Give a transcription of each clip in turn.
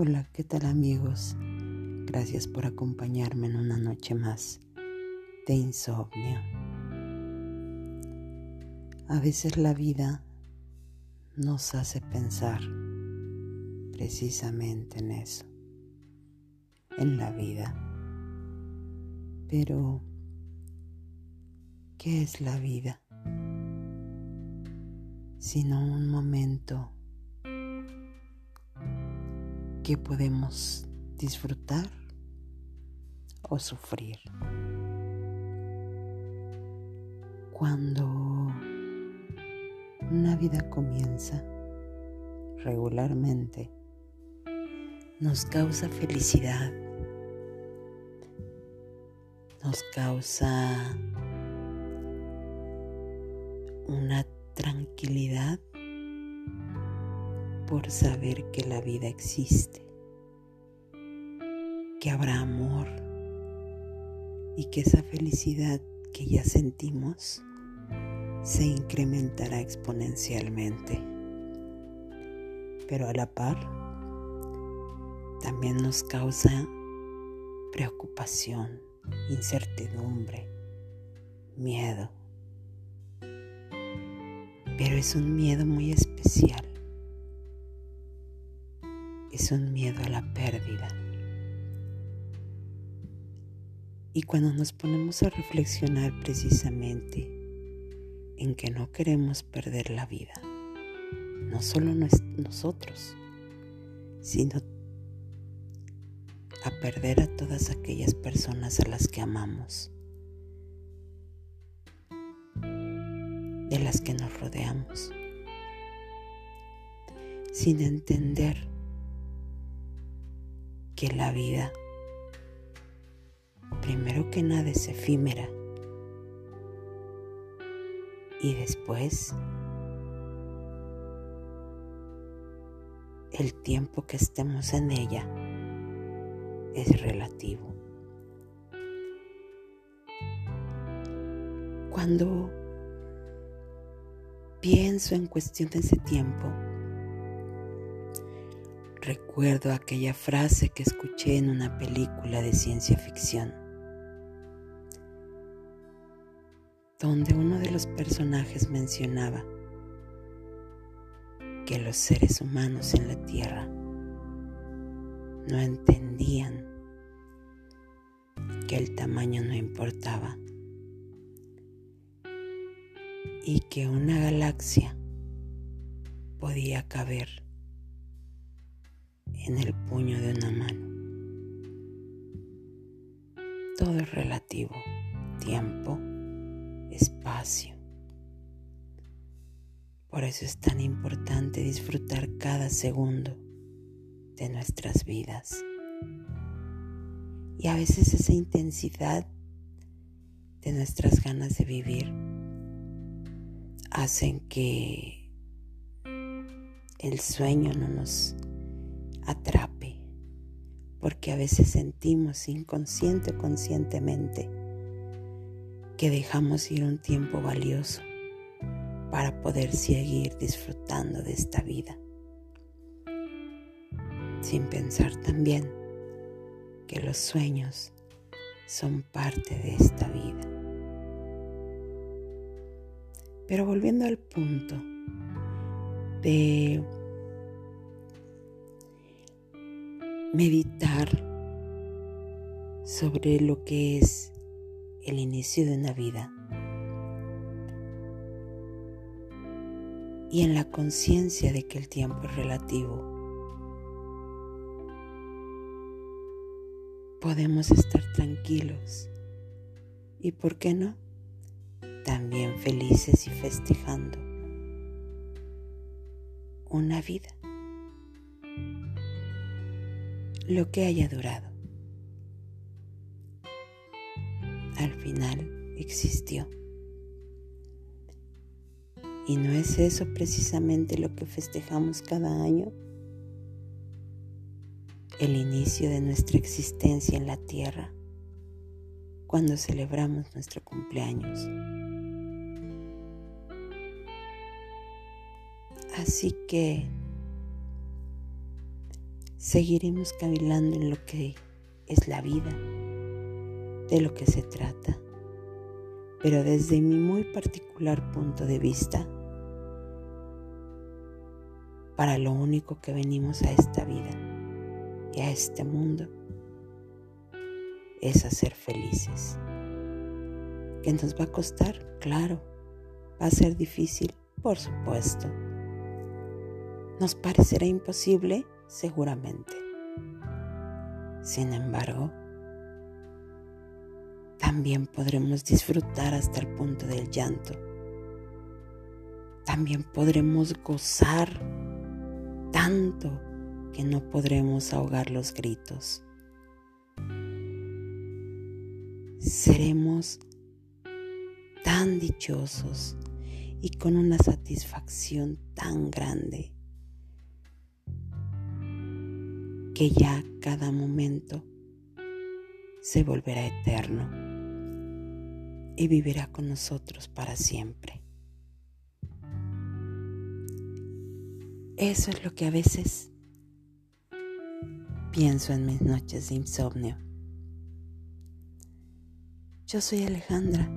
Hola, ¿qué tal amigos? Gracias por acompañarme en una noche más de insomnio. A veces la vida nos hace pensar precisamente en eso, en la vida. Pero, ¿qué es la vida? Sino un momento que podemos disfrutar o sufrir. Cuando una vida comienza regularmente, nos causa felicidad, nos causa una tranquilidad por saber que la vida existe, que habrá amor y que esa felicidad que ya sentimos se incrementará exponencialmente. Pero a la par, también nos causa preocupación, incertidumbre, miedo. Pero es un miedo muy especial es un miedo a la pérdida. Y cuando nos ponemos a reflexionar precisamente en que no queremos perder la vida, no solo nosotros, sino a perder a todas aquellas personas a las que amamos, de las que nos rodeamos, sin entender que la vida, primero que nada, es efímera y después el tiempo que estemos en ella es relativo. Cuando pienso en cuestiones de tiempo, Recuerdo aquella frase que escuché en una película de ciencia ficción, donde uno de los personajes mencionaba que los seres humanos en la Tierra no entendían que el tamaño no importaba y que una galaxia podía caber en el puño de una mano. Todo es relativo, tiempo, espacio. Por eso es tan importante disfrutar cada segundo de nuestras vidas. Y a veces esa intensidad de nuestras ganas de vivir hacen que el sueño no nos atrape, porque a veces sentimos inconsciente o conscientemente que dejamos ir un tiempo valioso para poder seguir disfrutando de esta vida, sin pensar también que los sueños son parte de esta vida. Pero volviendo al punto de meditar sobre lo que es el inicio de una vida y en la conciencia de que el tiempo es relativo. Podemos estar tranquilos y, ¿por qué no? También felices y festejando una vida lo que haya durado. Al final existió. ¿Y no es eso precisamente lo que festejamos cada año? El inicio de nuestra existencia en la tierra, cuando celebramos nuestro cumpleaños. Así que seguiremos cavilando en lo que es la vida, de lo que se trata. Pero desde mi muy particular punto de vista, para lo único que venimos a esta vida y a este mundo es a ser felices. ¿Que nos va a costar? Claro. ¿Va a ser difícil? Por supuesto. ¿Nos parecerá imposible? Seguramente. Sin embargo, también podremos disfrutar hasta el punto del llanto. También podremos gozar tanto que no podremos ahogar los gritos. Seremos tan dichosos y con una satisfacción tan grande que ya cada momento se volverá eterno y vivirá con nosotros para siempre. Eso es lo que a veces pienso en mis noches de insomnio. Yo soy Alejandra.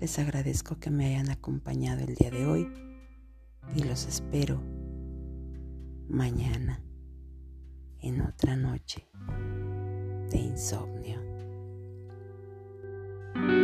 Les agradezco que me hayan acompañado el día de hoy y los espero mañana en otra noche de insomnio. thank you